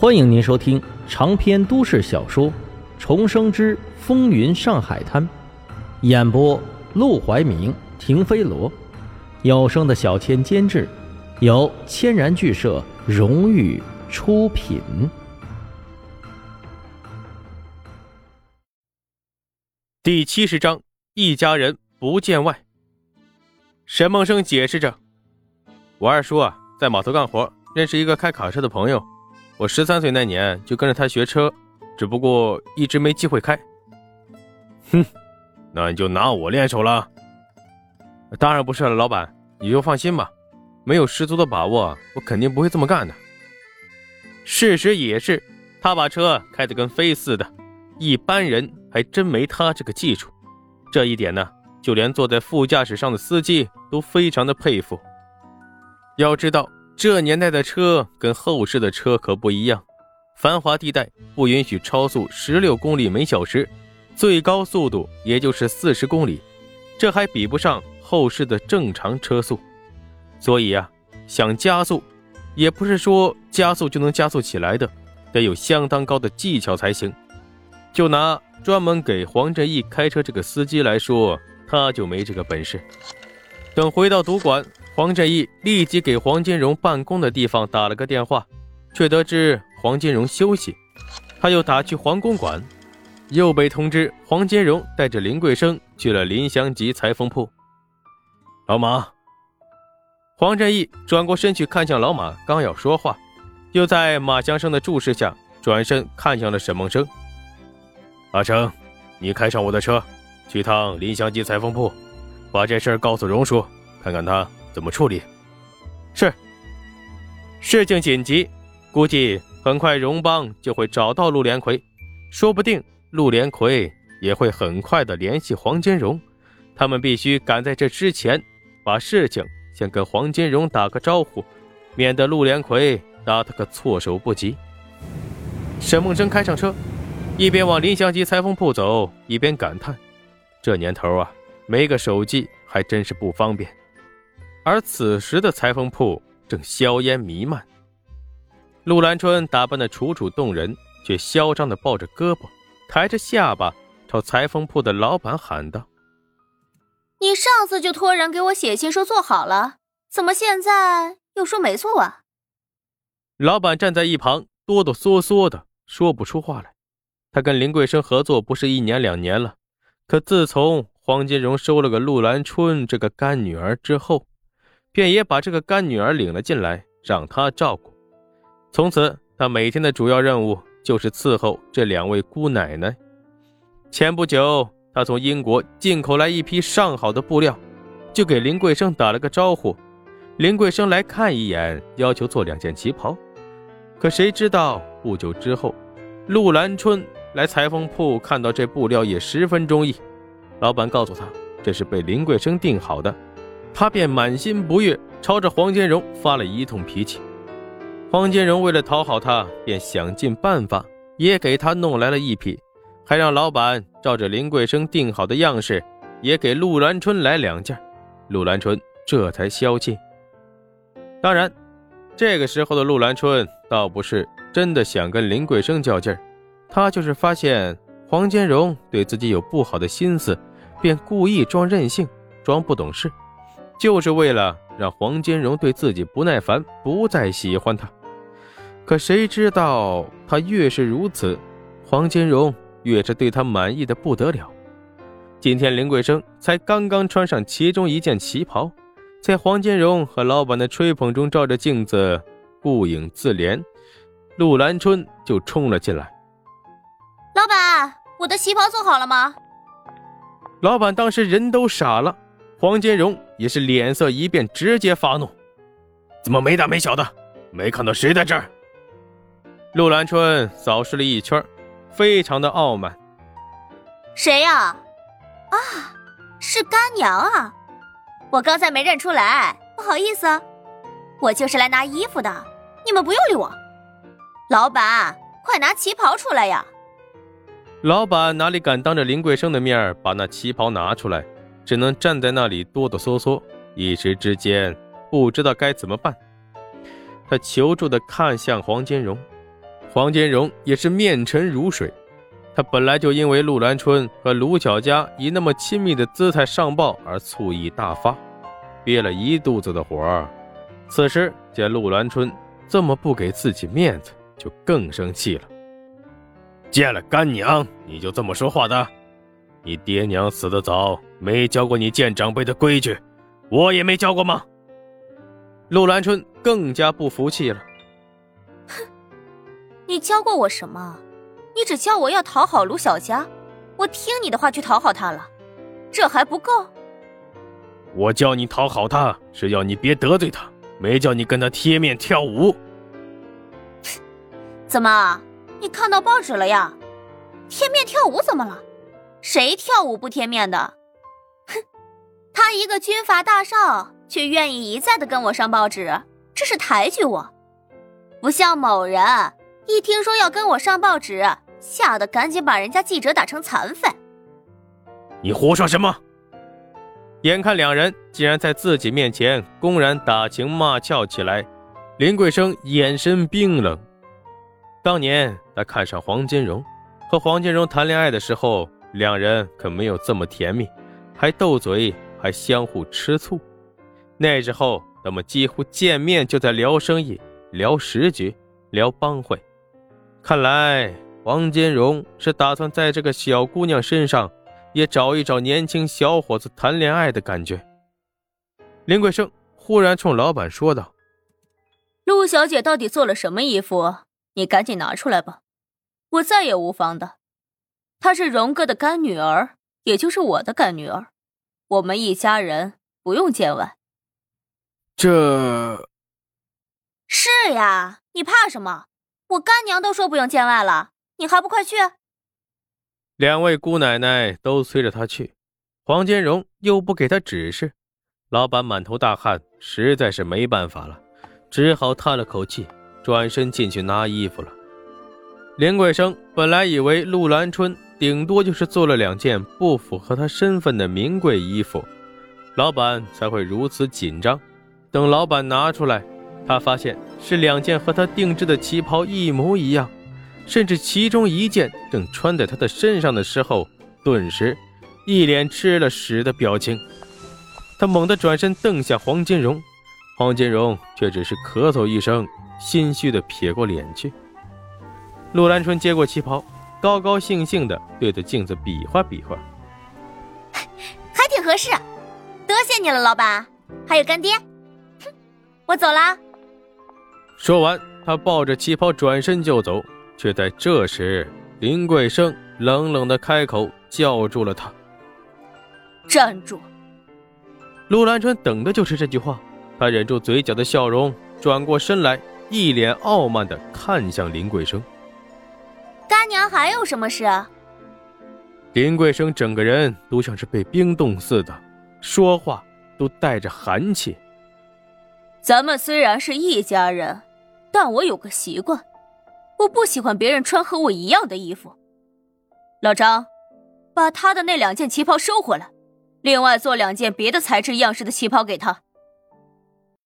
欢迎您收听长篇都市小说《重生之风云上海滩》，演播：陆怀明、停飞罗，有声的小千监制，由千然剧社荣誉出品。第七十章，一家人不见外。沈梦生解释着：“我二叔啊，在码头干活，认识一个开卡车的朋友。”我十三岁那年就跟着他学车，只不过一直没机会开。哼，那你就拿我练手了？当然不是了，老板，你就放心吧。没有十足的把握，我肯定不会这么干的。事实也是，他把车开得跟飞似的，一般人还真没他这个技术。这一点呢，就连坐在副驾驶上的司机都非常的佩服。要知道。这年代的车跟后世的车可不一样，繁华地带不允许超速十六公里每小时，最高速度也就是四十公里，这还比不上后世的正常车速。所以啊，想加速，也不是说加速就能加速起来的，得有相当高的技巧才行。就拿专门给黄振义开车这个司机来说，他就没这个本事。等回到赌馆。黄振义立即给黄金荣办公的地方打了个电话，却得知黄金荣休息。他又打去黄公馆，又被通知黄金荣带着林桂生去了林祥吉裁缝铺。老马，黄振义转过身去看向老马，刚要说话，又在马祥生的注视下转身看向了沈梦生。阿生，你开上我的车，去趟林祥吉裁缝铺，把这事告诉荣叔，看看他。怎么处理？是。事情紧急，估计很快荣邦就会找到陆连魁，说不定陆连魁也会很快的联系黄金荣。他们必须赶在这之前，把事情先跟黄金荣打个招呼，免得陆连魁打他个措手不及。沈梦生开上车，一边往林祥吉裁缝铺走，一边感叹：这年头啊，没个手机还真是不方便。而此时的裁缝铺正硝烟弥漫，陆兰春打扮的楚楚动人，却嚣张的抱着胳膊，抬着下巴，朝裁缝铺的老板喊道：“你上次就托人给我写信说做好了，怎么现在又说没做啊？”老板站在一旁哆哆嗦嗦的说不出话来。他跟林桂生合作不是一年两年了，可自从黄金荣收了个陆兰春这个干女儿之后，便也把这个干女儿领了进来，让她照顾。从此，他每天的主要任务就是伺候这两位姑奶奶。前不久，他从英国进口来一批上好的布料，就给林桂生打了个招呼。林桂生来看一眼，要求做两件旗袍。可谁知道，不久之后，陆兰春来裁缝铺，看到这布料也十分中意。老板告诉他，这是被林桂生订好的。他便满心不悦，朝着黄金荣发了一通脾气。黄金荣为了讨好他，便想尽办法也给他弄来了一匹，还让老板照着林桂生定好的样式，也给陆兰春来两件。陆兰春这才消气。当然，这个时候的陆兰春倒不是真的想跟林桂生较劲儿，他就是发现黄金荣对自己有不好的心思，便故意装任性，装不懂事。就是为了让黄金荣对自己不耐烦，不再喜欢他。可谁知道他越是如此，黄金荣越是对他满意的不得了。今天林桂生才刚刚穿上其中一件旗袍，在黄金荣和老板的吹捧中照着镜子顾影自怜，陆兰春就冲了进来：“老板，我的旗袍做好了吗？”老板当时人都傻了。黄金荣也是脸色一变，直接发怒：“怎么没大没小的？没看到谁在这儿？”陆兰春扫视了一圈，非常的傲慢：“谁呀？啊，是干娘啊！我刚才没认出来，不好意思。我就是来拿衣服的，你们不用理我。老板，快拿旗袍出来呀！”老板哪里敢当着林桂生的面把那旗袍拿出来？只能站在那里哆哆嗦嗦，一时之间不知道该怎么办。他求助的看向黄金荣，黄金荣也是面沉如水。他本来就因为陆兰春和卢小佳以那么亲密的姿态上报而醋意大发，憋了一肚子的火。此时见陆兰春这么不给自己面子，就更生气了。见了干娘你就这么说话的？你爹娘死得早，没教过你见长辈的规矩，我也没教过吗？陆兰春更加不服气了。哼，你教过我什么？你只教我要讨好卢小佳，我听你的话去讨好她了，这还不够？我叫你讨好她，是要你别得罪她，没叫你跟她贴面跳舞。怎么，你看到报纸了呀？贴面跳舞怎么了？谁跳舞不贴面的？他一个军阀大少，却愿意一再的跟我上报纸，这是抬举我，不像某人。一听说要跟我上报纸，吓得赶紧把人家记者打成残废。你胡说什么？眼看两人竟然在自己面前公然打情骂俏起来，林桂生眼神冰冷。当年他看上黄金荣，和黄金荣谈恋爱的时候，两人可没有这么甜蜜，还斗嘴，还相互吃醋。那时候他们几乎见面就在聊生意、聊时局、聊帮会。看来王金荣是打算在这个小姑娘身上也找一找年轻小伙子谈恋爱的感觉。林桂生忽然冲老板说道：“陆小姐到底做了什么衣服？你赶紧拿出来吧，我再也无妨的。她是荣哥的干女儿，也就是我的干女儿，我们一家人不用见外。”这，是呀，你怕什么？我干娘都说不用见外了，你还不快去？两位姑奶奶都催着他去，黄金荣又不给他指示，老板满头大汗，实在是没办法了，只好叹了口气，转身进去拿衣服了。林桂生本来以为陆兰春顶多就是做了两件不符合他身份的名贵衣服，老板才会如此紧张。等老板拿出来。他发现是两件和他定制的旗袍一模一样，甚至其中一件正穿在他的身上的时候，顿时一脸吃了屎的表情。他猛地转身瞪向黄金荣，黄金荣却只是咳嗽一声，心虚的撇过脸去。陆兰春接过旗袍，高高兴兴的对着镜子比划比划，还挺合适，多谢你了，老板，还有干爹。哼，我走啦。说完，他抱着旗袍转身就走，却在这时，林桂生冷冷的开口叫住了他：“站住！”陆兰春等的就是这句话，他忍住嘴角的笑容，转过身来，一脸傲慢的看向林桂生：“干娘还有什么事？”林桂生整个人都像是被冰冻似的，说话都带着寒气。咱们虽然是一家人。但我有个习惯，我不喜欢别人穿和我一样的衣服。老张，把他的那两件旗袍收回来，另外做两件别的材质样式的旗袍给他。